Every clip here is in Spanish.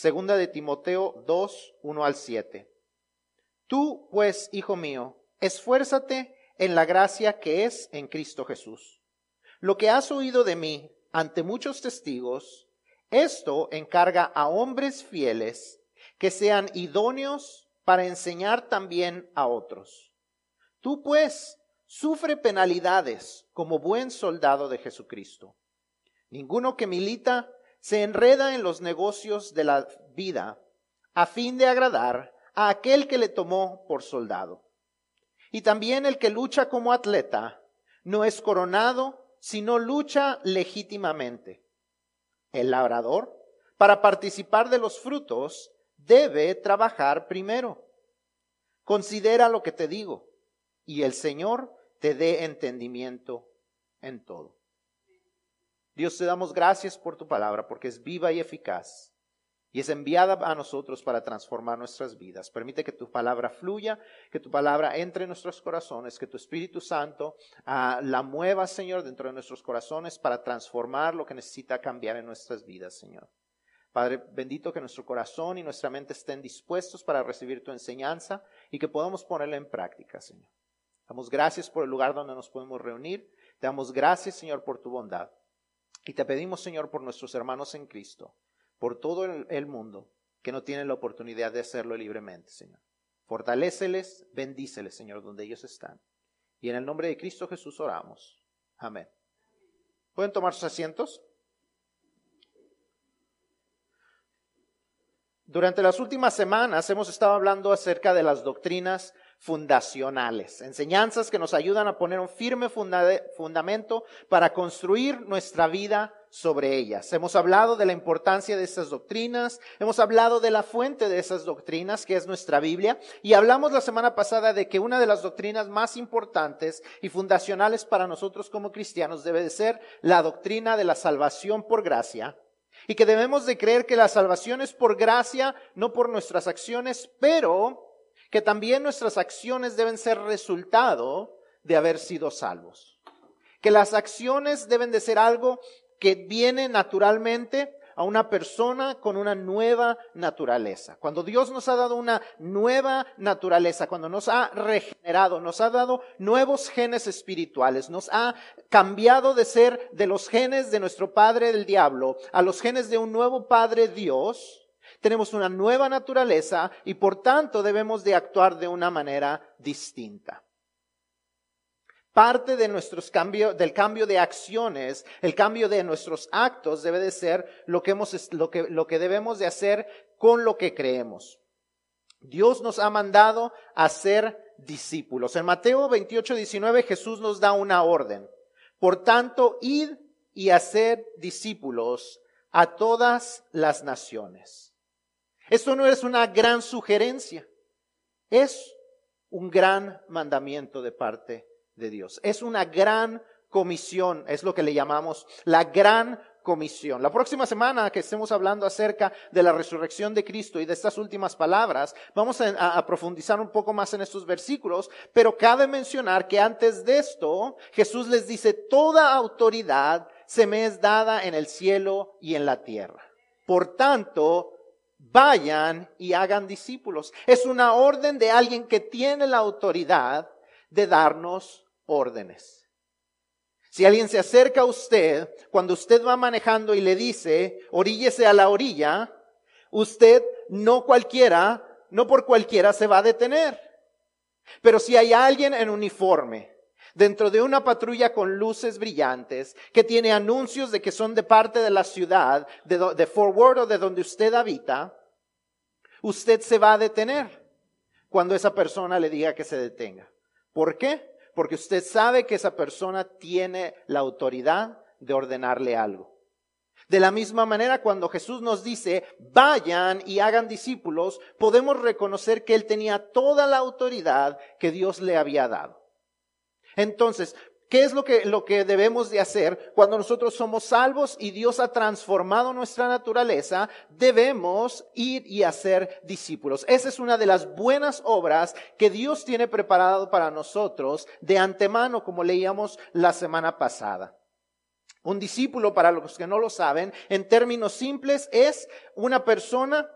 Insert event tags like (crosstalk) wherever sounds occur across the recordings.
Segunda de Timoteo 2, 1 al 7. Tú, pues, hijo mío, esfuérzate en la gracia que es en Cristo Jesús. Lo que has oído de mí ante muchos testigos, esto encarga a hombres fieles que sean idóneos para enseñar también a otros. Tú, pues, sufre penalidades como buen soldado de Jesucristo. Ninguno que milita se enreda en los negocios de la vida a fin de agradar a aquel que le tomó por soldado. Y también el que lucha como atleta no es coronado, sino lucha legítimamente. El labrador, para participar de los frutos, debe trabajar primero. Considera lo que te digo, y el Señor te dé entendimiento en todo. Dios te damos gracias por tu palabra, porque es viva y eficaz y es enviada a nosotros para transformar nuestras vidas. Permite que tu palabra fluya, que tu palabra entre en nuestros corazones, que tu Espíritu Santo ah, la mueva, Señor, dentro de nuestros corazones para transformar lo que necesita cambiar en nuestras vidas, Señor. Padre, bendito que nuestro corazón y nuestra mente estén dispuestos para recibir tu enseñanza y que podamos ponerla en práctica, Señor. Damos gracias por el lugar donde nos podemos reunir. Te damos gracias, Señor, por tu bondad. Y te pedimos, Señor, por nuestros hermanos en Cristo, por todo el mundo que no tienen la oportunidad de hacerlo libremente, Señor. Fortaléceles, bendíceles, Señor, donde ellos están. Y en el nombre de Cristo Jesús oramos. Amén. ¿Pueden tomar sus asientos? Durante las últimas semanas hemos estado hablando acerca de las doctrinas fundacionales, enseñanzas que nos ayudan a poner un firme fundamento para construir nuestra vida sobre ellas. Hemos hablado de la importancia de esas doctrinas, hemos hablado de la fuente de esas doctrinas, que es nuestra Biblia, y hablamos la semana pasada de que una de las doctrinas más importantes y fundacionales para nosotros como cristianos debe de ser la doctrina de la salvación por gracia, y que debemos de creer que la salvación es por gracia, no por nuestras acciones, pero que también nuestras acciones deben ser resultado de haber sido salvos. Que las acciones deben de ser algo que viene naturalmente a una persona con una nueva naturaleza. Cuando Dios nos ha dado una nueva naturaleza, cuando nos ha regenerado, nos ha dado nuevos genes espirituales, nos ha cambiado de ser de los genes de nuestro padre del diablo a los genes de un nuevo padre Dios, tenemos una nueva naturaleza y por tanto debemos de actuar de una manera distinta. Parte de nuestros cambios, del cambio de acciones, el cambio de nuestros actos debe de ser lo que, hemos, lo que, lo que debemos de hacer con lo que creemos. Dios nos ha mandado a ser discípulos. En Mateo 28, 19 Jesús nos da una orden. Por tanto, id y hacer discípulos a todas las naciones esto no es una gran sugerencia, es un gran mandamiento de parte de Dios. Es una gran comisión, es lo que le llamamos la gran comisión. La próxima semana que estemos hablando acerca de la resurrección de Cristo y de estas últimas palabras, vamos a, profundizar un poco más en estos versículos, pero cabe mencionar que antes de esto, Jesús les dice, toda autoridad se me es dada en el cielo y en la tierra. Por tanto, vayan y hagan discípulos. Es una orden de alguien que tiene la autoridad de darnos órdenes. Si alguien se acerca a usted cuando usted va manejando y le dice, oríllese a la orilla, usted no cualquiera, no por cualquiera se va a detener. Pero si hay alguien en uniforme, dentro de una patrulla con luces brillantes, que tiene anuncios de que son de parte de la ciudad, de, de Forward o de donde usted habita, usted se va a detener cuando esa persona le diga que se detenga. ¿Por qué? Porque usted sabe que esa persona tiene la autoridad de ordenarle algo. De la misma manera, cuando Jesús nos dice, vayan y hagan discípulos, podemos reconocer que Él tenía toda la autoridad que Dios le había dado. Entonces, ¿Qué es lo que, lo que debemos de hacer cuando nosotros somos salvos y Dios ha transformado nuestra naturaleza? Debemos ir y hacer discípulos. Esa es una de las buenas obras que Dios tiene preparado para nosotros de antemano, como leíamos la semana pasada. Un discípulo, para los que no lo saben, en términos simples, es una persona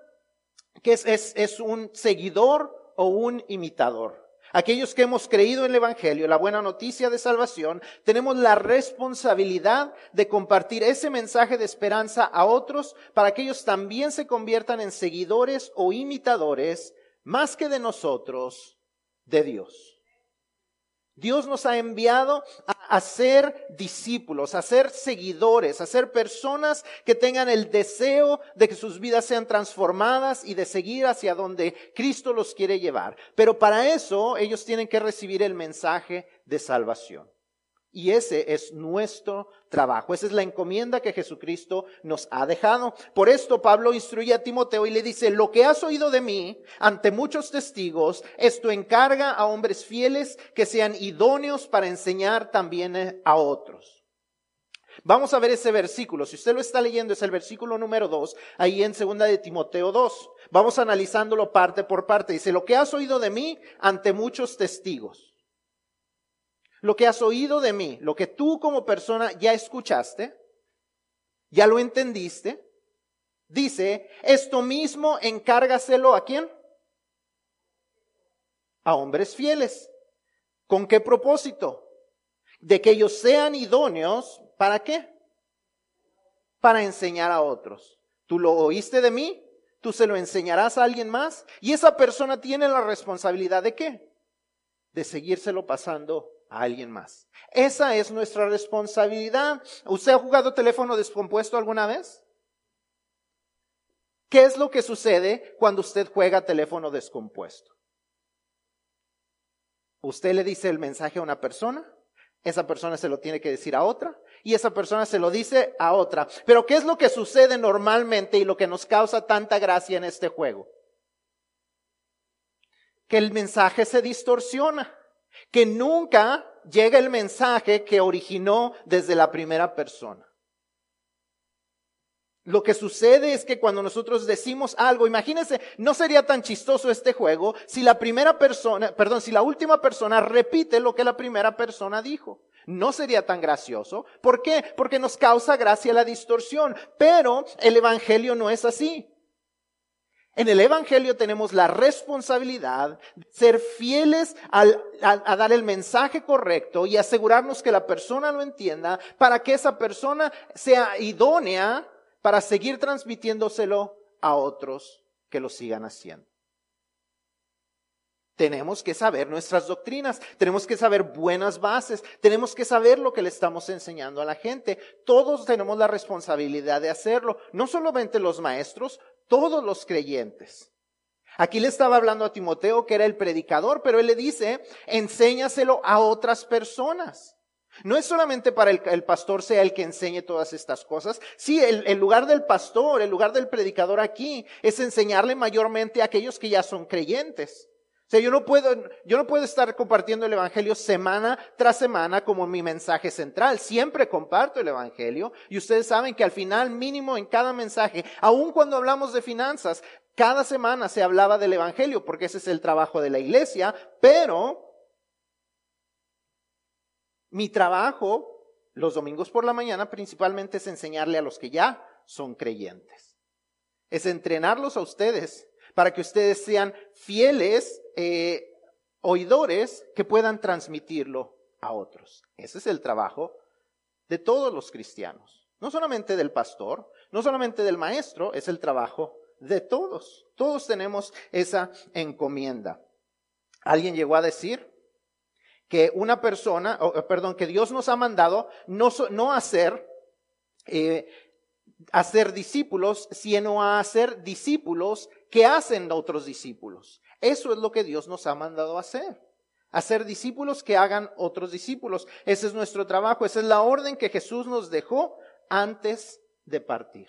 que es, es, es un seguidor o un imitador. Aquellos que hemos creído en el Evangelio, la buena noticia de salvación, tenemos la responsabilidad de compartir ese mensaje de esperanza a otros para que ellos también se conviertan en seguidores o imitadores, más que de nosotros, de Dios. Dios nos ha enviado a, ser discípulos, a ser seguidores, a ser personas que tengan el deseo de que sus vidas sean transformadas y de seguir hacia donde Cristo los quiere llevar. Pero para eso ellos tienen que recibir el mensaje de salvación. Y ese es nuestro trabajo. Esa es la encomienda que Jesucristo nos ha dejado. Por esto Pablo instruye a Timoteo y le dice, lo que has oído de mí ante muchos testigos, esto encarga a hombres fieles que sean idóneos para enseñar también a otros. Vamos a ver ese versículo. Si usted lo está leyendo, es el versículo número 2, ahí en segunda de Timoteo 2. Vamos analizándolo parte por parte. Dice, lo que has oído de mí ante muchos testigos lo que has oído de mí, lo que tú como persona ya escuchaste, ya lo entendiste, dice, esto mismo encárgaselo a quién? A hombres fieles. ¿Con qué propósito? De que ellos sean idóneos, ¿para qué? Para enseñar a otros. Tú lo oíste de mí, tú se lo enseñarás a alguien más y esa persona tiene la responsabilidad de qué? De seguírselo pasando a alguien más. Esa es nuestra responsabilidad. ¿Usted ha jugado teléfono descompuesto alguna vez? ¿Qué es lo que sucede cuando usted juega teléfono descompuesto? Usted le dice el mensaje a una persona, esa persona se lo tiene que decir a otra y esa persona se lo dice a otra. Pero ¿qué es lo que sucede normalmente y lo que nos causa tanta gracia en este juego? Que el mensaje se distorsiona que nunca llega el mensaje que originó desde la primera persona. Lo que sucede es que cuando nosotros decimos algo, imagínense, no sería tan chistoso este juego si la primera persona, perdón, si la última persona repite lo que la primera persona dijo. No sería tan gracioso. ¿Por qué? Porque nos causa gracia la distorsión. Pero el Evangelio no es así. En el Evangelio tenemos la responsabilidad de ser fieles al, a, dar el mensaje correcto y asegurarnos que la persona lo entienda para que esa persona sea idónea para seguir transmitiéndoselo a otros que lo sigan haciendo. Tenemos que saber nuestras doctrinas, tenemos que saber buenas bases, tenemos que saber lo que le estamos enseñando a la gente. Todos tenemos la responsabilidad de hacerlo, no solamente los maestros, todos los creyentes. Aquí le estaba hablando a Timoteo que era el predicador, pero él le dice, enséñaselo a otras personas. No es solamente para el, el pastor sea el que enseñe todas estas cosas. Sí, el, el, lugar del pastor, el lugar del predicador aquí es enseñarle mayormente a aquellos que ya son creyentes. Sea, yo no puedo, yo no puedo estar compartiendo el evangelio semana tras semana como mi mensaje central. Siempre comparto el evangelio y ustedes saben que al final mínimo en cada mensaje, aun cuando hablamos de finanzas, cada semana se hablaba del evangelio porque ese es el trabajo de la iglesia, pero mi trabajo los domingos por la mañana principalmente es enseñarle a los que ya son creyentes. Es entrenarlos a ustedes para que ustedes sean fieles eh, oidores que puedan transmitirlo a otros. Ese es el trabajo de todos los cristianos. No solamente del pastor, no solamente del maestro, es el trabajo de todos. Todos tenemos esa encomienda. Alguien llegó a decir que una persona, perdón, que Dios nos ha mandado no, no hacer eh, hacer discípulos, sino a hacer discípulos que hacen a otros discípulos. Eso es lo que Dios nos ha mandado a hacer. Hacer discípulos que hagan otros discípulos. Ese es nuestro trabajo, esa es la orden que Jesús nos dejó antes de partir.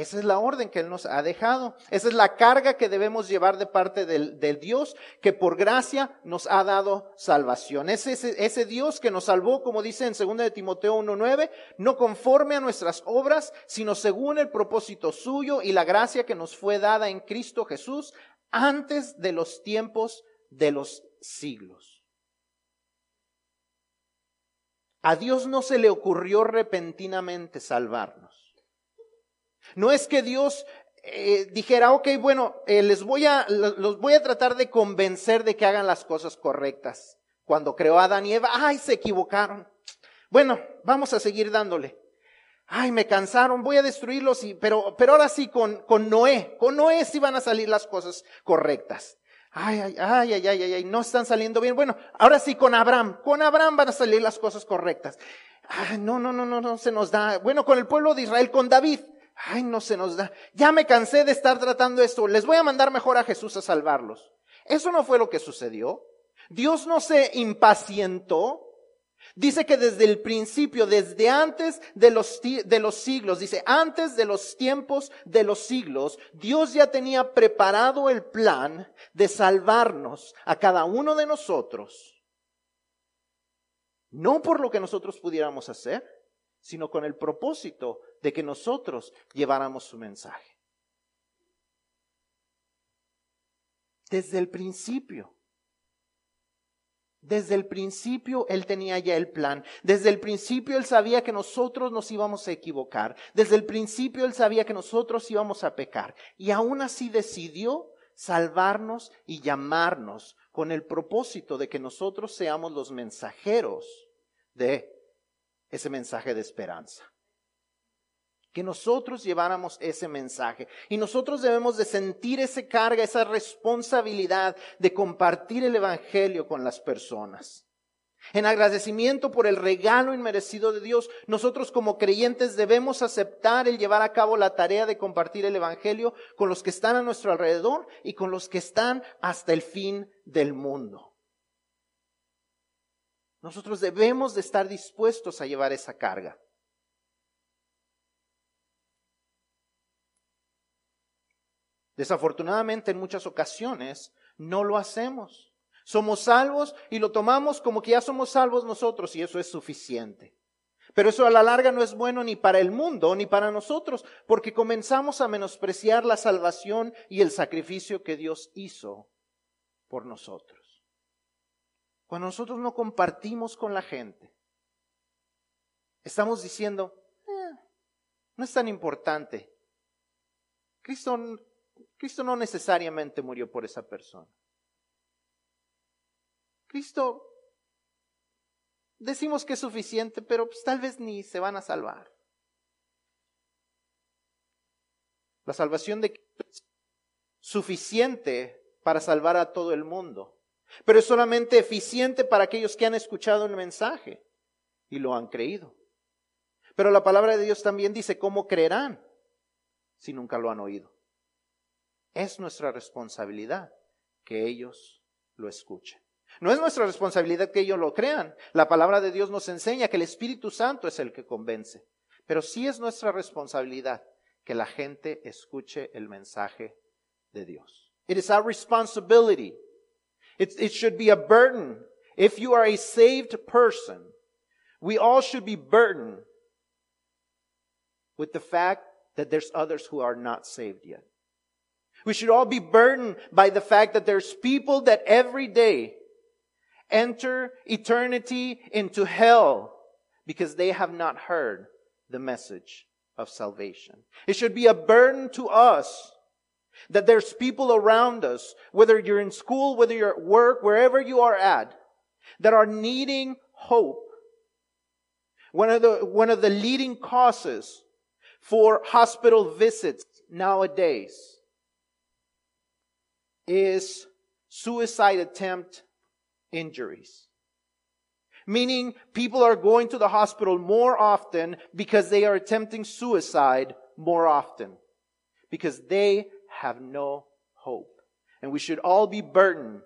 Esa es la orden que Él nos ha dejado. Esa es la carga que debemos llevar de parte del, Dios que por gracia nos ha dado salvación. Es ese, ese, Dios que nos salvó, como dice en 2 de Timoteo 1.9, no conforme a nuestras obras, sino según el propósito suyo y la gracia que nos fue dada en Cristo Jesús antes de los tiempos de los siglos. A Dios no se le ocurrió repentinamente salvarnos. No es que Dios eh, dijera, ok, bueno, eh, les voy a, los voy a tratar de convencer de que hagan las cosas correctas. Cuando creó a Adán y Eva, ay, se equivocaron. Bueno, vamos a seguir dándole. Ay, me cansaron, voy a destruirlos, y, pero, pero ahora sí con, con Noé. Con Noé sí van a salir las cosas correctas. Ay, ay, ay, ay, ay, ay, no están saliendo bien. Bueno, ahora sí con Abraham. Con Abraham van a salir las cosas correctas. Ay, no, no, no, no, no se nos da. Bueno, con el pueblo de Israel, con David. Ay, no se nos da. Ya me cansé de estar tratando esto. Les voy a mandar mejor a Jesús a salvarlos. Eso no fue lo que sucedió. Dios no se impacientó Dice que desde el principio, desde antes de los, de los siglos, dice, antes de los tiempos de los siglos, Dios ya tenía preparado el plan de salvarnos a cada uno de nosotros. No por lo que nosotros pudiéramos hacer, sino con el propósito de que nosotros lleváramos su mensaje. Desde el principio. Desde el principio Él tenía ya el plan. Desde el principio Él sabía que nosotros nos íbamos a equivocar. Desde el principio Él sabía que nosotros íbamos a pecar. Y aún así decidió salvarnos y llamarnos con el propósito de que nosotros seamos los mensajeros de ese mensaje de esperanza que nosotros lleváramos ese mensaje. Y nosotros debemos de sentir esa carga, esa responsabilidad de compartir el Evangelio con las personas. En agradecimiento por el regalo inmerecido de Dios, nosotros como creyentes debemos aceptar el llevar a cabo la tarea de compartir el Evangelio con los que están a nuestro alrededor y con los que están hasta el fin del mundo. Nosotros debemos de estar dispuestos a llevar esa carga. Desafortunadamente en muchas ocasiones no lo hacemos. Somos salvos y lo tomamos como que ya somos salvos nosotros y eso es suficiente. Pero eso a la larga no es bueno ni para el mundo ni para nosotros, porque comenzamos a menospreciar la salvación y el sacrificio que Dios hizo por nosotros. Cuando nosotros no compartimos con la gente, estamos diciendo, eh, no es tan importante. Cristo Cristo no necesariamente murió por esa persona. Cristo, decimos que es suficiente, pero pues tal vez ni se van a salvar. La salvación de Cristo es suficiente para salvar a todo el mundo, pero es solamente eficiente para aquellos que han escuchado el mensaje y lo han creído. Pero la palabra de Dios también dice, ¿cómo creerán si nunca lo han oído? Es nuestra responsabilidad que ellos lo escuchen. No es nuestra responsabilidad que ellos lo crean. La palabra de Dios nos enseña que el Espíritu Santo es el que convence. Pero sí es nuestra responsabilidad que la gente escuche el mensaje de Dios. It is our responsibility. It, should be a burden. If you are a saved person, we all should be burdened with the fact that there's others who are not saved yet. We should all be burdened by the fact that there's people that every day enter eternity into hell because they have not heard the message of salvation. It should be a burden to us that there's people around us, whether you're in school, whether you're at work, wherever you are at, that are needing hope. One of the, one of the leading causes for hospital visits nowadays is suicide attempt injuries. Meaning people are going to the hospital more often because they are attempting suicide more often. Because they have no hope. And we should all be burdened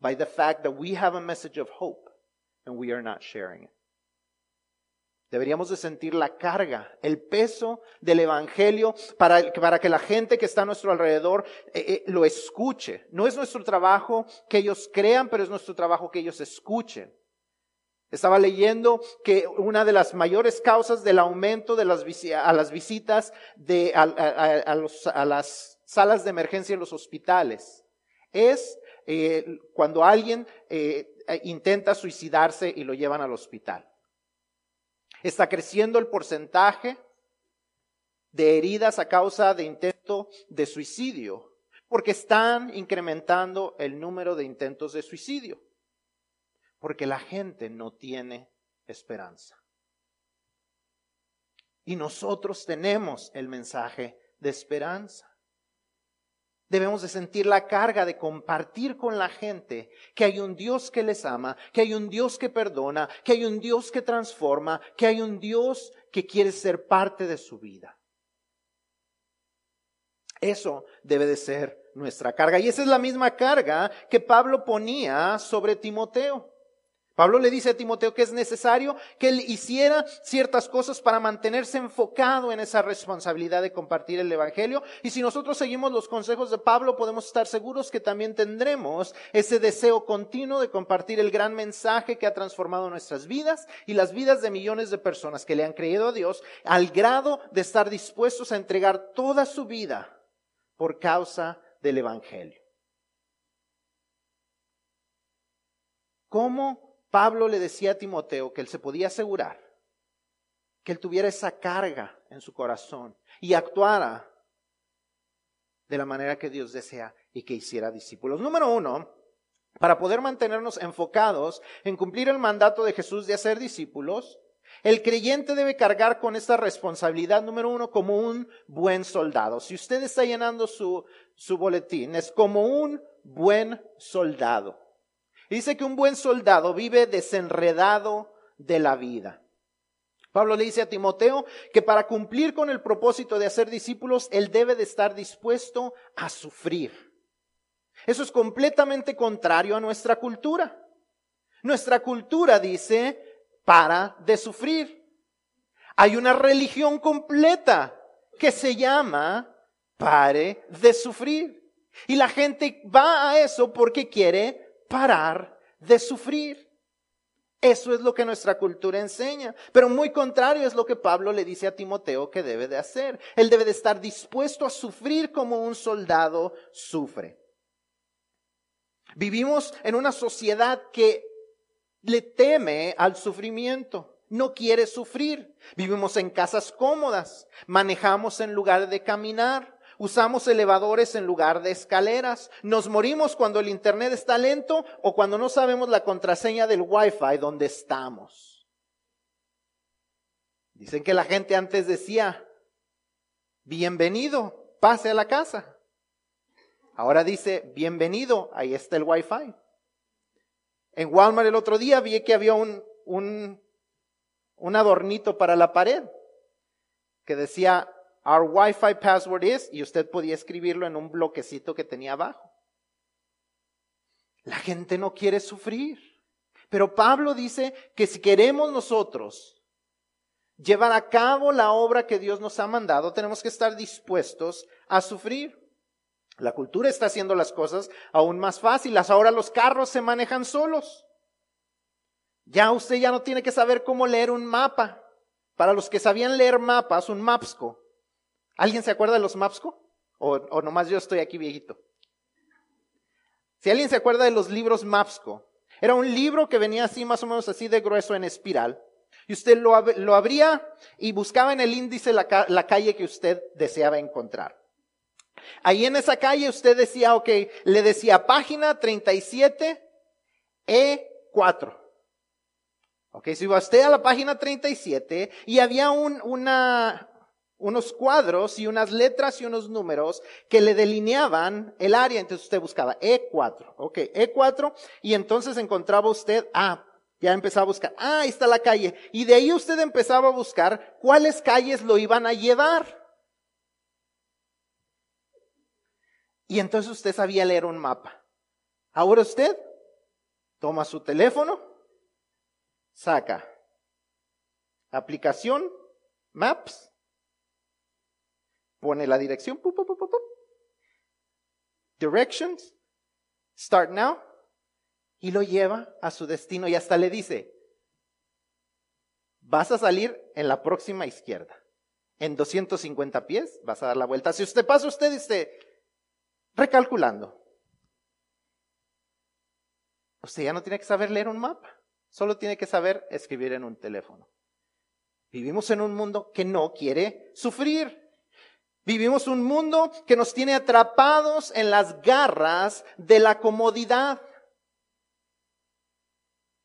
by the fact that we have a message of hope and we are not sharing it. Deberíamos de sentir la carga, el peso del Evangelio para, para que la gente que está a nuestro alrededor eh, eh, lo escuche. No es nuestro trabajo que ellos crean, pero es nuestro trabajo que ellos escuchen. Estaba leyendo que una de las mayores causas del aumento de las, a las visitas de, a, las salas de emergencia en los hospitales es eh, cuando alguien intenta suicidarse y lo llevan al hospital. Está creciendo el porcentaje de heridas a causa de intento de suicidio, porque están incrementando el número de intentos de suicidio, porque la gente no tiene esperanza. Y nosotros tenemos el mensaje de esperanza. Debemos de sentir la carga de compartir con la gente que hay un Dios que les ama, que hay un Dios que perdona, que hay un Dios que transforma, que hay un Dios que quiere ser parte de su vida. Eso debe de ser nuestra carga. Y esa es la misma carga que Pablo ponía sobre Timoteo. Pablo le dice a Timoteo que es necesario que él hiciera ciertas cosas para mantenerse enfocado en esa responsabilidad de compartir el Evangelio. Y si nosotros seguimos los consejos de Pablo, podemos estar seguros que también tendremos ese deseo continuo de compartir el gran mensaje que ha transformado nuestras vidas y las vidas de millones de personas que le han creído a Dios al grado de estar dispuestos a entregar toda su vida por causa del Evangelio. ¿Cómo Pablo le decía a Timoteo que él se podía asegurar que él tuviera esa carga en su corazón y actuara de la manera que Dios desea y que hiciera discípulos. Número uno, para poder mantenernos enfocados en cumplir el mandato de Jesús de hacer discípulos, el creyente debe cargar con esta responsabilidad, número uno, como un buen soldado. Si usted está llenando su, su boletín, es como un buen soldado. Dice que un buen soldado vive desenredado de la vida. Pablo le dice a Timoteo que para cumplir con el propósito de hacer discípulos, él debe de estar dispuesto a sufrir. Eso es completamente contrario a nuestra cultura. Nuestra cultura dice, para de sufrir. Hay una religión completa que se llama pare de sufrir. Y la gente va a eso porque quiere parar de sufrir. Eso es lo que nuestra cultura enseña. Pero muy contrario es lo que Pablo le dice a Timoteo que debe de hacer. Él debe de estar dispuesto a sufrir como un soldado sufre. Vivimos en una sociedad que le teme al sufrimiento. No quiere sufrir. Vivimos en casas cómodas. Manejamos en lugar de caminar. Usamos elevadores en lugar de escaleras. Nos morimos cuando el Internet está lento o cuando no sabemos la contraseña del Wi-Fi donde estamos. Dicen que la gente antes decía, bienvenido, pase a la casa. Ahora dice, bienvenido, ahí está el Wi-Fi. En Walmart el otro día vi que había un, un, un adornito para la pared que decía, Our Wi-Fi password is, y usted podía escribirlo en un bloquecito que tenía abajo. La gente no quiere sufrir. Pero Pablo dice que si queremos nosotros llevar a cabo la obra que Dios nos ha mandado, tenemos que estar dispuestos a sufrir. La cultura está haciendo las cosas aún más fáciles. Ahora los carros se manejan solos. Ya usted ya no tiene que saber cómo leer un mapa. Para los que sabían leer mapas, un MAPSCO, ¿Alguien se acuerda de los MAPSCO? ¿O, o nomás yo estoy aquí viejito? Si alguien se acuerda de los libros MAPSCO, era un libro que venía así, más o menos así de grueso en espiral. Y usted lo, lo abría y buscaba en el índice la, la calle que usted deseaba encontrar. Ahí en esa calle usted decía, ok, le decía página 37, E4. Ok, si iba usted a la página 37 y había un, una, unos cuadros y unas letras y unos números que le delineaban el área. Entonces usted buscaba E4, ok, E4, y entonces encontraba usted, ah, ya empezaba a buscar, ah, ahí está la calle. Y de ahí usted empezaba a buscar cuáles calles lo iban a llevar. Y entonces usted sabía leer un mapa. Ahora usted toma su teléfono, saca aplicación, Maps, pone la dirección, directions, start now, y lo lleva a su destino y hasta le dice, vas a salir en la próxima izquierda. En 250 pies vas a dar la vuelta. Si usted pasa, usted dice, recalculando. usted ya no tiene que saber leer un mapa, solo tiene que saber escribir en un teléfono. Vivimos en un mundo que no quiere sufrir. Vivimos un mundo que nos tiene atrapados en las garras de la comodidad.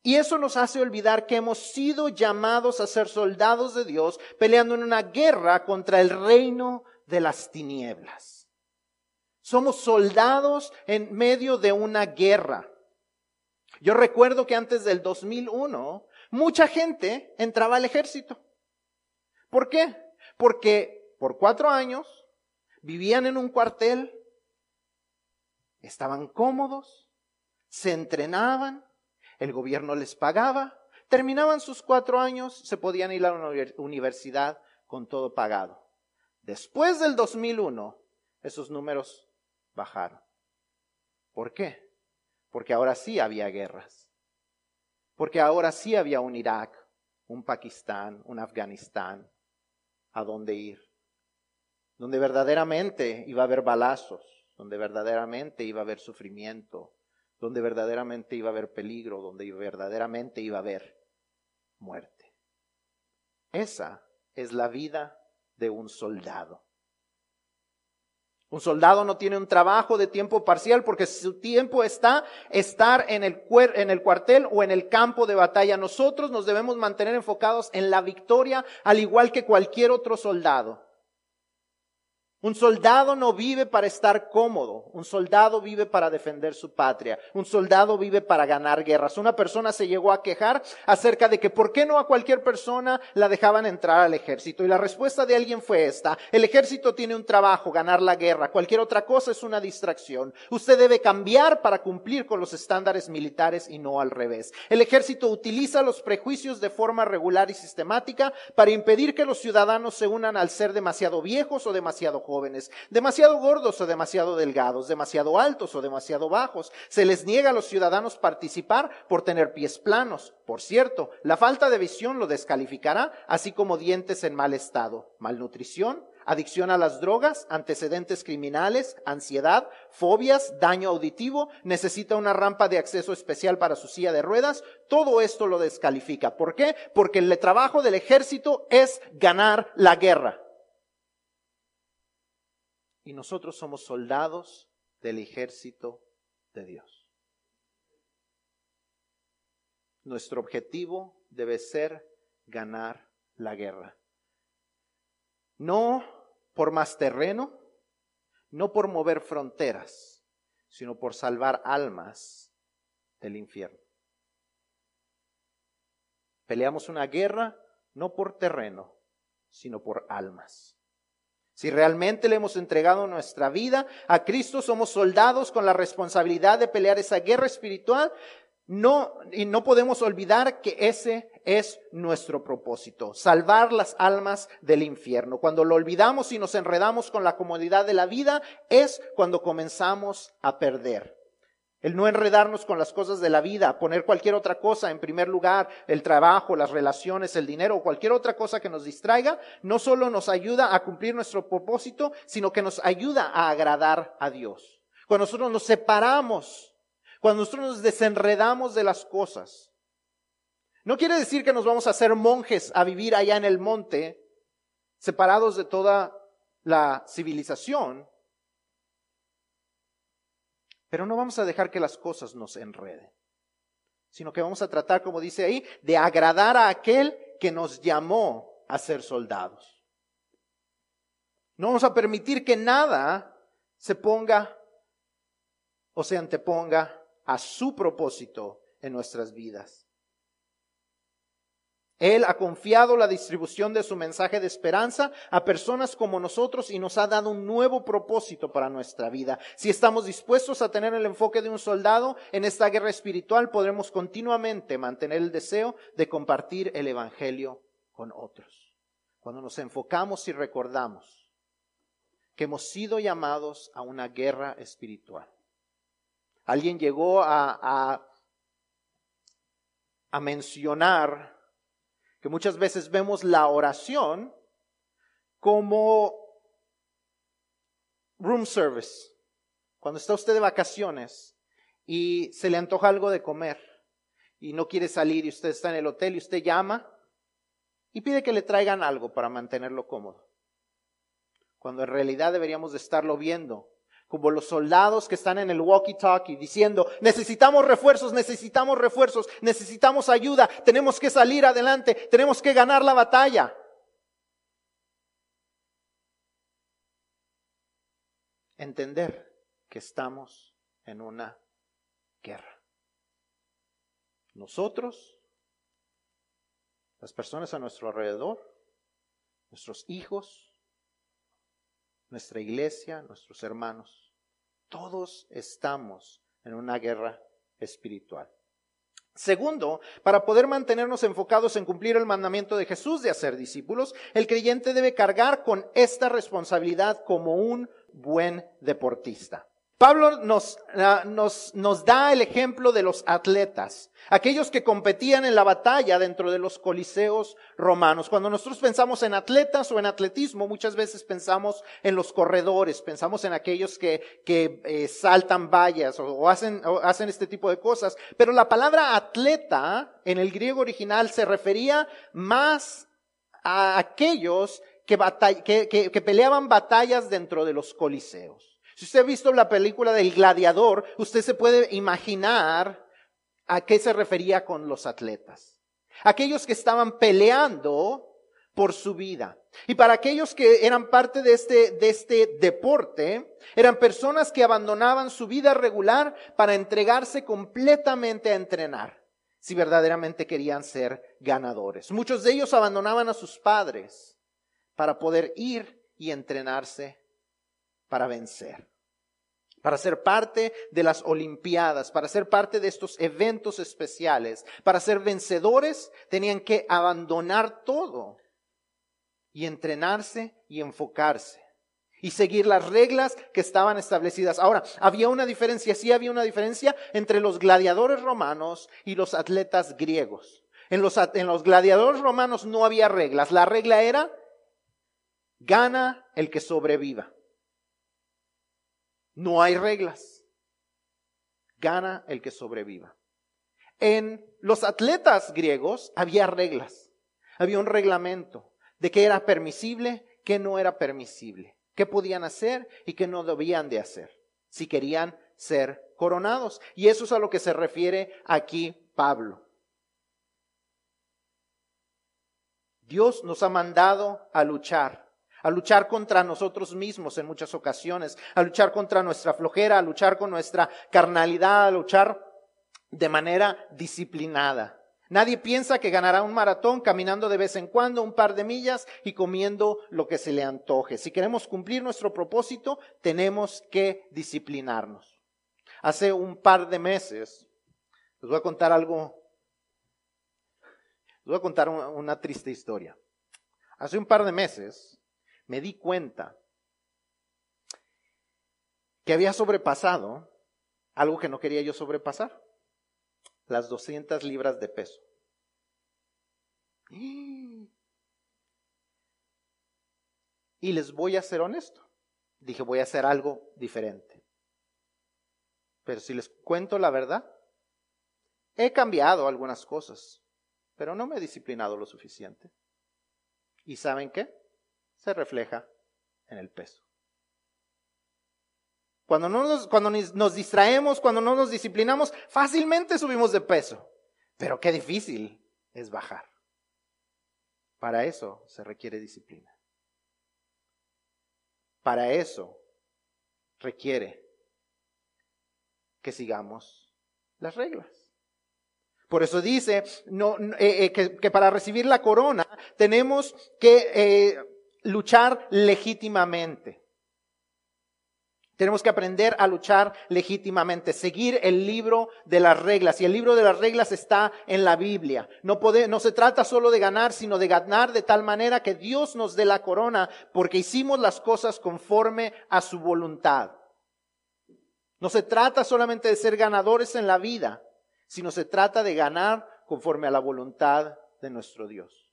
Y eso nos hace olvidar que hemos sido llamados a ser soldados de Dios peleando en una guerra contra el reino de las tinieblas. Somos soldados en medio de una guerra. Yo recuerdo que antes del 2001 mucha gente entraba al ejército. ¿Por qué? Porque por cuatro años vivían en un cuartel, estaban cómodos, se entrenaban, el gobierno les pagaba, terminaban sus cuatro años, se podían ir a la universidad con todo pagado. Después del 2001, esos números bajaron. ¿Por qué? Porque ahora sí había guerras. Porque ahora sí había un Irak, un Pakistán, un Afganistán, a dónde ir. Donde verdaderamente iba a haber balazos, donde verdaderamente iba a haber sufrimiento, donde verdaderamente iba a haber peligro, donde verdaderamente iba a haber muerte. Esa es la vida de un soldado. Un soldado no tiene un trabajo de tiempo parcial porque su tiempo está estar en el, en el cuartel o en el campo de batalla. Nosotros nos debemos mantener enfocados en la victoria al igual que cualquier otro soldado. Un soldado no vive para estar cómodo, un soldado vive para defender su patria, un soldado vive para ganar guerras. Una persona se llegó a quejar acerca de que por qué no a cualquier persona la dejaban entrar al ejército. Y la respuesta de alguien fue esta, el ejército tiene un trabajo, ganar la guerra, cualquier otra cosa es una distracción. Usted debe cambiar para cumplir con los estándares militares y no al revés. El ejército utiliza los prejuicios de forma regular y sistemática para impedir que los ciudadanos se unan al ser demasiado viejos o demasiado jóvenes, demasiado gordos o demasiado delgados, demasiado altos o demasiado bajos. Se les niega a los ciudadanos participar por tener pies planos. Por cierto, la falta de visión lo descalificará, así como dientes en mal estado, malnutrición, adicción a las drogas, antecedentes criminales, ansiedad, fobias, daño auditivo, necesita una rampa de acceso especial para su silla de ruedas, todo esto lo descalifica. ¿Por qué? Porque el trabajo del ejército es ganar la guerra y nosotros somos soldados del ejército de Dios. Nuestro objetivo debe ser ganar la guerra. No por más terreno, no por mover fronteras, sino por salvar almas del infierno. Peleamos una guerra no por terreno, sino por almas. Si realmente le hemos entregado nuestra vida a Cristo, somos soldados con la responsabilidad de pelear esa guerra espiritual. No, y no podemos olvidar que ese es nuestro propósito, salvar las almas del infierno. Cuando lo olvidamos y nos enredamos con la comodidad de la vida, es cuando comenzamos a perder. El no enredarnos con las cosas de la vida, poner cualquier otra cosa en primer lugar, el trabajo, las relaciones, el dinero o cualquier otra cosa que nos distraiga, no solo nos ayuda a cumplir nuestro propósito, sino que nos ayuda a agradar a Dios. Cuando nosotros nos separamos, cuando nosotros nos desenredamos de las cosas, no quiere decir que nos vamos a hacer monjes a vivir allá en el monte, separados de toda la civilización, pero no vamos a dejar que las cosas nos enreden, sino que vamos a tratar, como dice ahí, de agradar a aquel que nos llamó a ser soldados. No vamos a permitir que nada se ponga o se anteponga a su propósito en nuestras vidas. Él ha confiado la distribución de su mensaje de esperanza a personas como nosotros y nos ha dado un nuevo propósito para nuestra vida. Si estamos dispuestos a tener el enfoque de un soldado en esta guerra espiritual, podremos continuamente mantener el deseo de compartir el Evangelio con otros. Cuando nos enfocamos y recordamos que hemos sido llamados a una guerra espiritual. Alguien llegó a, a, a mencionar que muchas veces vemos la oración como room service. Cuando está usted de vacaciones y se le antoja algo de comer y no quiere salir y usted está en el hotel y usted llama y pide que le traigan algo para mantenerlo cómodo. Cuando en realidad deberíamos de estarlo viendo como los soldados que están en el walkie-talkie diciendo, necesitamos refuerzos, necesitamos refuerzos, necesitamos ayuda, tenemos que salir adelante, tenemos que ganar la batalla. Entender que estamos en una guerra. Nosotros, las personas a nuestro alrededor, nuestros hijos, nuestra iglesia, nuestros hermanos, todos estamos en una guerra espiritual. Segundo, para poder mantenernos enfocados en cumplir el mandamiento de Jesús de hacer discípulos, el creyente debe cargar con esta responsabilidad como un buen deportista. Pablo nos, ah, nos, nos, da el ejemplo de los atletas, aquellos que competían en la batalla dentro de los coliseos romanos. Cuando nosotros pensamos en atletas o en atletismo, muchas veces pensamos en los corredores, pensamos en aquellos que, que eh, saltan vallas o, hacen, o hacen este tipo de cosas. Pero la palabra atleta en el griego original se refería más a aquellos que, que, que peleaban batallas dentro de los coliseos. Si usted ha visto la película del gladiador, usted se puede imaginar a qué se refería con los atletas. Aquellos que estaban peleando por su vida. Y para aquellos que eran parte de este, de este deporte, eran personas que abandonaban su vida regular para entregarse completamente a entrenar, si verdaderamente querían ser ganadores. Muchos de ellos abandonaban a sus padres para poder ir y entrenarse para vencer, para ser parte de las Olimpiadas, para ser parte de estos eventos especiales, para ser vencedores, tenían que abandonar todo y entrenarse y enfocarse y seguir las reglas que estaban establecidas. Ahora, había una diferencia, sí había una diferencia entre los gladiadores romanos y los atletas griegos. En los, en los gladiadores romanos no había reglas. La regla era, gana el que sobreviva. No hay reglas. Gana el que sobreviva. En los atletas griegos había reglas. Había un reglamento de qué era permisible, qué no era permisible, qué podían hacer y qué no debían de hacer, si querían ser coronados. Y eso es a lo que se refiere aquí Pablo. Dios nos ha mandado a luchar a luchar contra nosotros mismos en muchas ocasiones, a luchar contra nuestra flojera, a luchar con nuestra carnalidad, a luchar de manera disciplinada. Nadie piensa que ganará un maratón caminando de vez en cuando un par de millas y comiendo lo que se le antoje. Si queremos cumplir nuestro propósito, tenemos que disciplinarnos. Hace un par de meses, les voy a contar algo, les voy a contar una triste historia. Hace un par de meses, me di cuenta que había sobrepasado algo que no quería yo sobrepasar, las 200 libras de peso. (gasps) Y les voy a ser honesto. Dije, voy a hacer algo diferente. Pero si les cuento la verdad, he cambiado algunas cosas, pero no me he disciplinado lo suficiente. ¿Y saben qué? Se refleja en el peso. Cuando, no nos, cuando nos distraemos, cuando no nos disciplinamos, fácilmente subimos de peso. Pero qué difícil es bajar. Para eso se requiere disciplina. Para eso requiere que sigamos las reglas. Por eso dice eh, eh, que, para recibir la corona tenemos que eh, luchar legítimamente. Tenemos que aprender a luchar legítimamente, seguir el libro de las reglas. Y el libro de las reglas está en la Biblia. No, se trata solo de ganar, sino de ganar de tal manera que Dios nos dé la corona porque hicimos las cosas conforme a su voluntad. No se trata solamente de ser ganadores en la vida, sino se trata de ganar conforme a la voluntad de nuestro Dios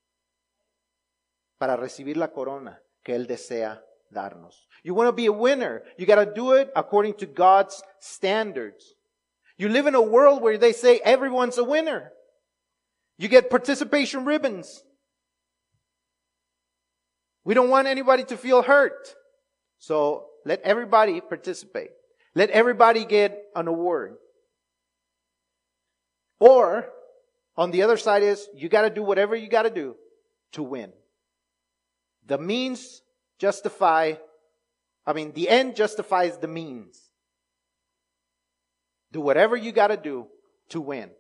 para recibir la corona que Él desea darnos. You want to be a winner, you got to do it according to God's standards. You live in a world where they say everyone's a winner. You get participation ribbons. We don't want anybody to feel hurt. So let everybody participate. Let everybody get an award. Or, on the other side is, you gotta do whatever you gotta do to win. The means justify, I mean, the end justifies the means. Do whatever you gotta do to win.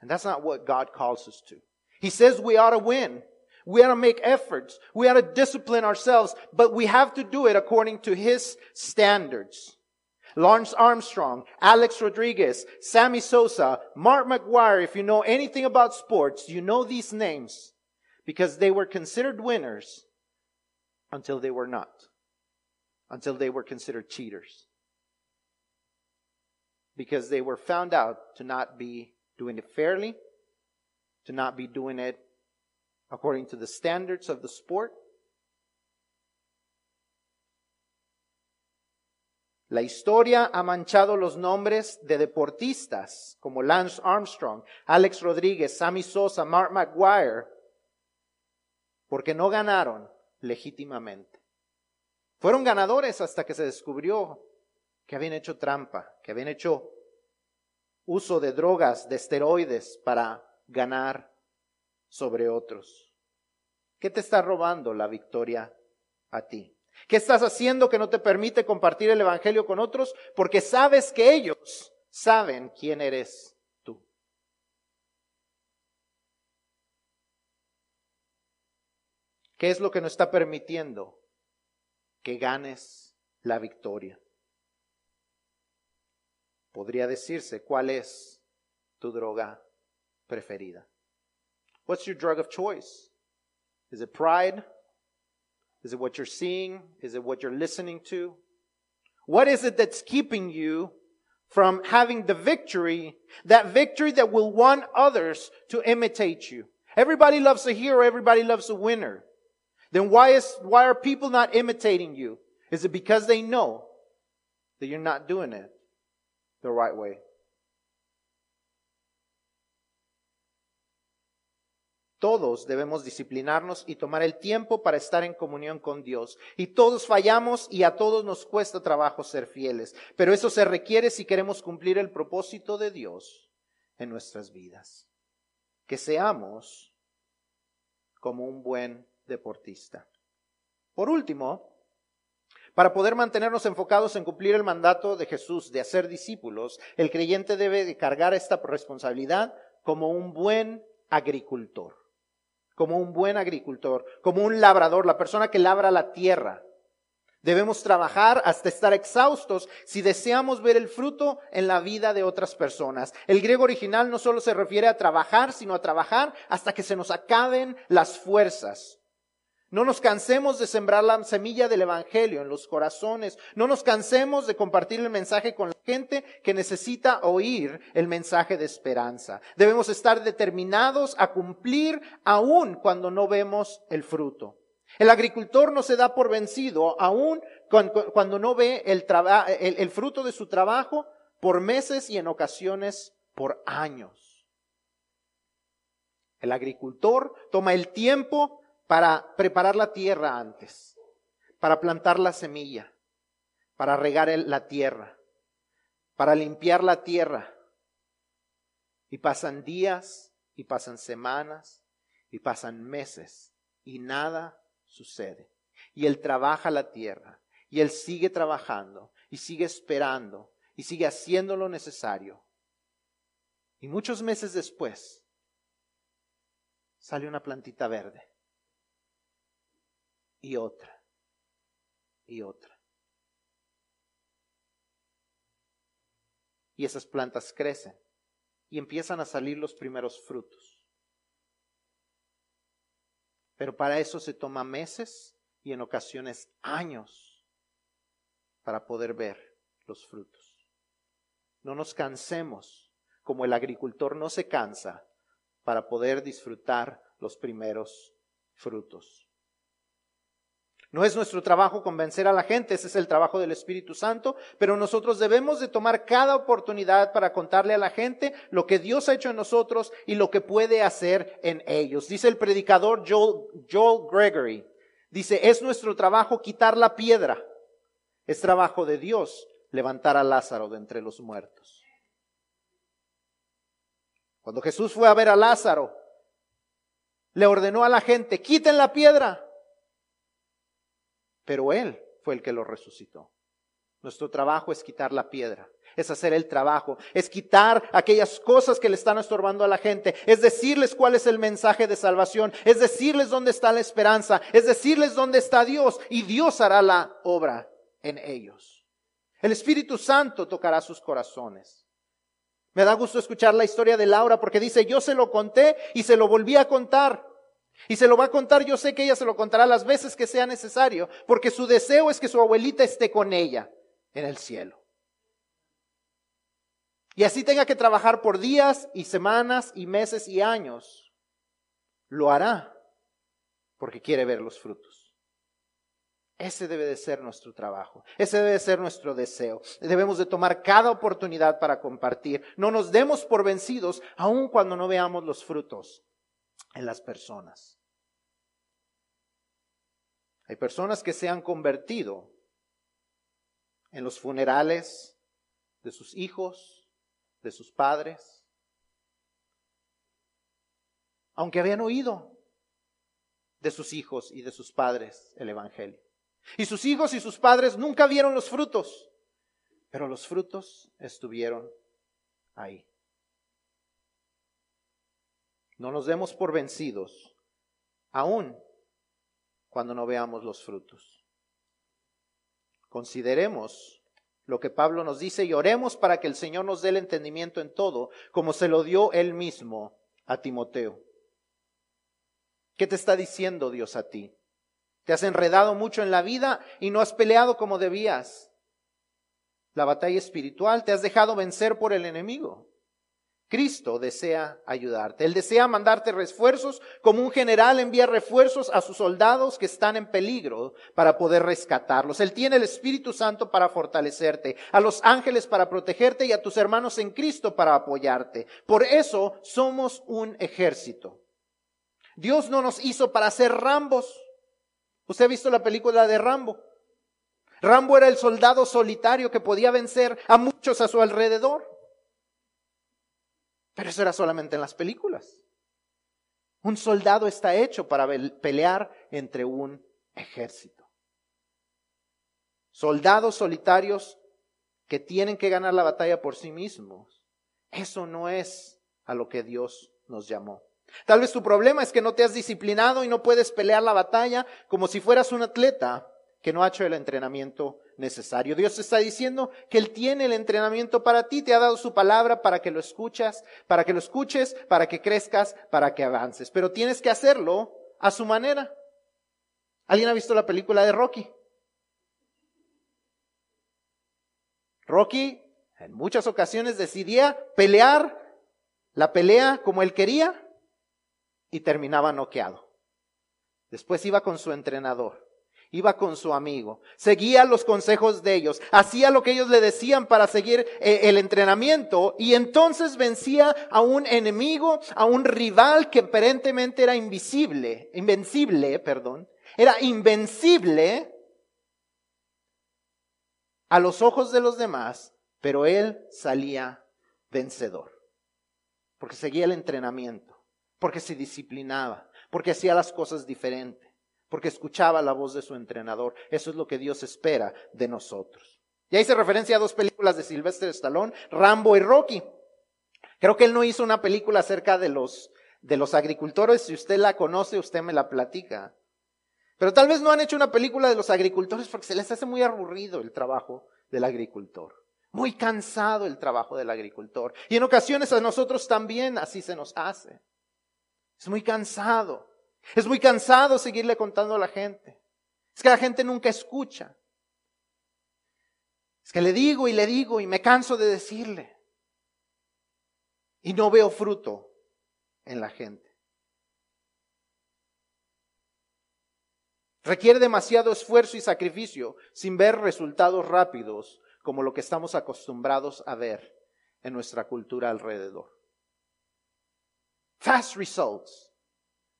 And that's not what God calls us to. He says we ought to win. We ought to make efforts. We ought to discipline ourselves, but we have to do it according to His standards. Lawrence Armstrong, Alex Rodriguez, Sammy Sosa, Mark McGwire, if you know anything about sports, you know these names because they were considered winners until they were not, until they were considered cheaters. Because they were found out to not be doing it fairly, to not be doing it according to the standards of the sport, La historia ha manchado los nombres de deportistas como Lance Armstrong, Alex Rodríguez, Sammy Sosa, Mark McGuire, porque no ganaron legítimamente. Fueron ganadores hasta que se descubrió que habían hecho trampa, que habían hecho uso de drogas, de esteroides para ganar sobre otros. ¿Qué te está robando la victoria a ti? ¿Qué estás haciendo que no te permite compartir el Evangelio con otros? Porque sabes que ellos saben quién eres ¿Qué es lo que no está permitiendo que ganes la victoria? Podría decirse cuál es tu droga preferida. What's your drug of choice? Is it pride? Is it what you're seeing? Is it what you're listening to? What is it that's keeping you from having the victory, that victory that will want others to imitate you? Everybody loves a hero, everybody loves a winner. Then why is, why are people not imitating you? Is it because they know that you're not doing it the right way? Todos debemos disciplinarnos y tomar el tiempo para estar en comunión con Dios. Y todos fallamos y a todos nos cuesta trabajo ser fieles. Pero eso se requiere si queremos cumplir el propósito de Dios en nuestras vidas. Que seamos como un buen deportista. Por último, para poder mantenernos enfocados en cumplir el mandato de Jesús de hacer discípulos, el creyente debe cargar esta responsabilidad como un buen agricultor como un buen agricultor, como un labrador, la persona que labra la tierra. Debemos trabajar hasta estar exhaustos si deseamos ver el fruto en la vida de otras personas. El griego original no solo se refiere a trabajar, sino a trabajar hasta que se nos acaben las fuerzas. No nos cansemos de sembrar la semilla del Evangelio en los corazones. No nos cansemos de compartir el mensaje con la gente que necesita oír el mensaje de esperanza. Debemos estar determinados a cumplir aún cuando no vemos el fruto. El agricultor no se da por vencido aún cuando no ve el, el fruto de su trabajo por meses y en ocasiones por años. El agricultor toma el tiempo para preparar la tierra antes, para plantar la semilla, para regar la tierra, para limpiar la tierra. Y pasan días, y pasan semanas, y pasan meses, y nada sucede. Y él trabaja la tierra, y él sigue trabajando, y sigue esperando, y sigue haciendo lo necesario. Y muchos meses después, sale una plantita verde y otra y otra. Y esas plantas crecen y empiezan a salir los primeros frutos. Pero para eso se toma meses y en ocasiones años para poder ver los frutos. No nos cansemos como el agricultor no se cansa para poder disfrutar los primeros frutos. No es nuestro trabajo convencer a la gente, ese es el trabajo del Espíritu Santo, pero nosotros debemos de tomar cada oportunidad para contarle a la gente lo que Dios ha hecho en nosotros y lo que puede hacer en ellos. Dice el predicador Joel, Gregory, dice, es nuestro trabajo quitar la piedra, es trabajo de Dios levantar a Lázaro de entre los muertos. Cuando Jesús fue a ver a Lázaro, le ordenó a la gente, quiten la piedra pero Él fue el que lo resucitó. Nuestro trabajo es quitar la piedra, es hacer el trabajo, es quitar aquellas cosas que le están estorbando a la gente, es decirles cuál es el mensaje de salvación, es decirles dónde está la esperanza, es decirles dónde está Dios y Dios hará la obra en ellos. El Espíritu Santo tocará sus corazones. Me da gusto escuchar la historia de Laura porque dice, yo se lo conté y se lo volví a contar. Y se lo va a contar, yo sé que ella se lo contará las veces que sea necesario, porque su deseo es que su abuelita esté con ella en el cielo. Y así tenga que trabajar por días y semanas y meses y años, lo hará porque quiere ver los frutos. Ese debe de ser nuestro trabajo, ese debe de ser nuestro deseo. Debemos de tomar cada oportunidad para compartir. No nos demos por vencidos aun cuando no veamos los frutos en las personas. Hay personas que se han convertido en los funerales de sus hijos, de sus padres, aunque habían oído de sus hijos y de sus padres el Evangelio. Y sus hijos y sus padres nunca vieron los frutos, pero los frutos estuvieron ahí. No nos demos por vencidos, aún cuando no veamos los frutos. Consideremos lo que Pablo nos dice y oremos para que el Señor nos dé el entendimiento en todo, como se lo dio él mismo a Timoteo. ¿Qué te está diciendo Dios a ti? Te has enredado mucho en la vida y no has peleado como debías. La batalla espiritual te has dejado vencer por el enemigo. Cristo desea ayudarte. Él desea mandarte refuerzos como un general envía refuerzos a sus soldados que están en peligro para poder rescatarlos. Él tiene el Espíritu Santo para fortalecerte, a los ángeles para protegerte y a tus hermanos en Cristo para apoyarte. Por eso somos un ejército. Dios no nos hizo para ser rambos. ¿Usted ha visto la película de Rambo? Rambo era el soldado solitario que podía vencer a muchos a su alrededor. Pero eso era solamente en las películas. Un soldado está hecho para pelear entre un ejército. Soldados solitarios que tienen que ganar la batalla por sí mismos. Eso no es a lo que Dios nos llamó. Tal vez tu problema es que no te has disciplinado y no puedes pelear la batalla como si fueras un atleta que no ha hecho el entrenamiento necesario. Dios está diciendo que Él tiene el entrenamiento para ti, te ha dado su palabra para que lo escuchas, para que lo escuches, para que crezcas, para que avances. Pero tienes que hacerlo a su manera. ¿Alguien ha visto la película de Rocky? Rocky en muchas ocasiones decidía pelear la pelea como él quería y terminaba noqueado. Después iba con su entrenador iba con su amigo, seguía los consejos de ellos, hacía lo que ellos le decían para seguir eh, el entrenamiento y entonces vencía a un enemigo, a un rival que aparentemente era invisible, invencible, perdón, era invencible a los ojos de los demás, pero él salía vencedor, porque seguía el entrenamiento, porque se disciplinaba, porque hacía las cosas diferentes porque escuchaba la voz de su entrenador. Eso es lo que Dios espera de nosotros. Y hice referencia a dos películas de Sylvester Stallone, Rambo y Rocky. Creo que él no hizo una película acerca de los, de los agricultores. Si usted la conoce, usted me la platica. Pero tal vez no han hecho una película de los agricultores porque se les hace muy aburrido el trabajo del agricultor. Muy cansado el trabajo del agricultor. Y en ocasiones a nosotros también así se nos hace. Es muy cansado. Es muy cansado seguirle contando a la gente. Es que la gente nunca escucha. Es que le digo y le digo y me canso de decirle. Y no veo fruto en la gente. Requiere demasiado esfuerzo y sacrificio sin ver resultados rápidos como lo que estamos acostumbrados a ver en nuestra cultura alrededor. Fast results,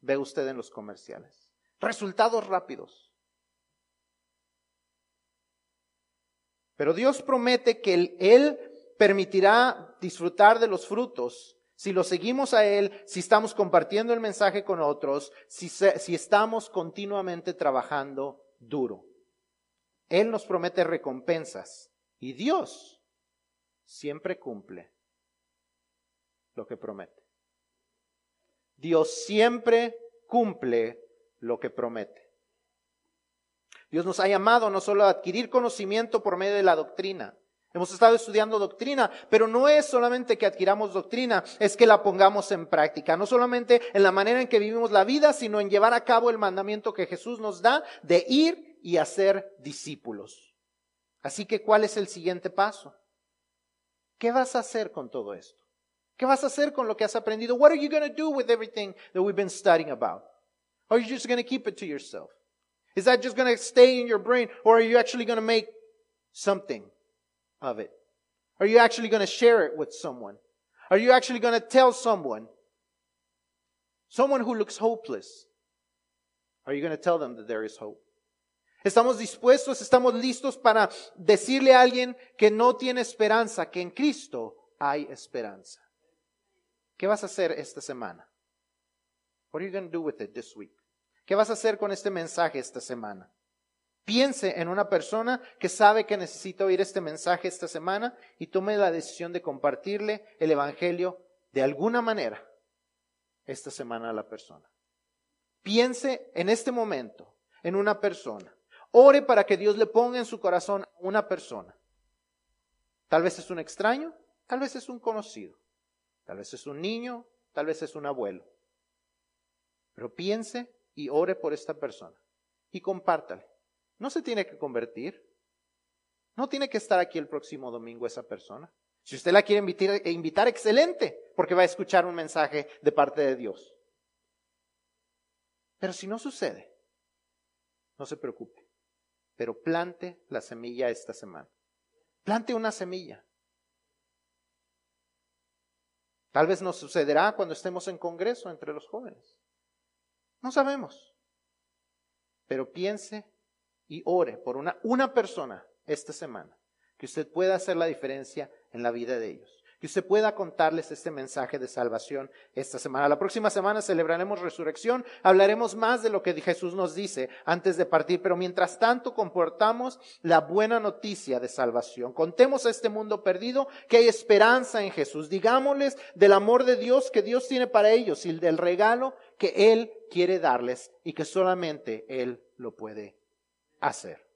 ve usted en los comerciales. Resultados rápidos. Pero Dios promete que Él permitirá disfrutar de los frutos si lo seguimos a Él, si estamos compartiendo el mensaje con otros, si, si estamos continuamente trabajando duro. Él nos promete recompensas y Dios siempre cumple lo que promete. Dios siempre cumple lo que promete. Dios nos ha llamado no solo a adquirir conocimiento por medio de la doctrina, Hemos estado estudiando doctrina, pero no es solamente que adquiramos doctrina, es que la pongamos en práctica. No solamente en la manera en que vivimos la vida, sino en llevar a cabo el mandamiento que Jesús nos da de ir y hacer discípulos. Así que, ¿cuál es el siguiente paso? ¿Qué vas a hacer con todo esto? ¿Qué vas a hacer con lo que has aprendido? What are you going to do with everything that we've been studying about? Are you just going to keep it to yourself? Is that just going to stay in your brain or are you actually going to make something of it? Are you actually going to share it with someone? Are you actually going to tell someone? Someone who looks hopeless. Are you going to tell them that there is hope? Estamos dispuestos, estamos listos para decirle a alguien que no tiene esperanza, que en Cristo hay esperanza. ¿Qué vas a hacer esta semana? What are you going to do with it this week? ¿Qué vas a hacer con este mensaje esta semana? Piense en una persona que sabe que necesita oír este mensaje esta semana y tome la decisión de compartirle el Evangelio de alguna manera esta semana a la persona. Piense en este momento en una persona. Ore para que Dios le ponga en su corazón una persona. Tal vez es un extraño, tal vez es un conocido, tal vez es un niño, tal vez es un abuelo. Pero piense y ore por esta persona y compártale. No se tiene que convertir. No tiene que estar aquí el próximo domingo esa persona. Si usted la quiere invitar, invitar, excelente, porque va a escuchar un mensaje de parte de Dios. Pero si no sucede, no se preocupe, pero plante la semilla esta semana. Plante una semilla. Tal vez nos sucederá cuando estemos en congreso entre los jóvenes. No sabemos. Pero piense y ore por una, una persona esta semana, que usted pueda hacer la diferencia en la vida de ellos, que usted pueda contarles este mensaje de salvación esta semana. La próxima semana celebraremos resurrección, hablaremos más de lo que Jesús nos dice antes de partir, pero mientras tanto comportamos la buena noticia de salvación. Contemos a este mundo perdido que hay esperanza en Jesús. Digámosles del amor de Dios que Dios tiene para ellos y del regalo que Él quiere darles y que solamente Él lo puede hacer.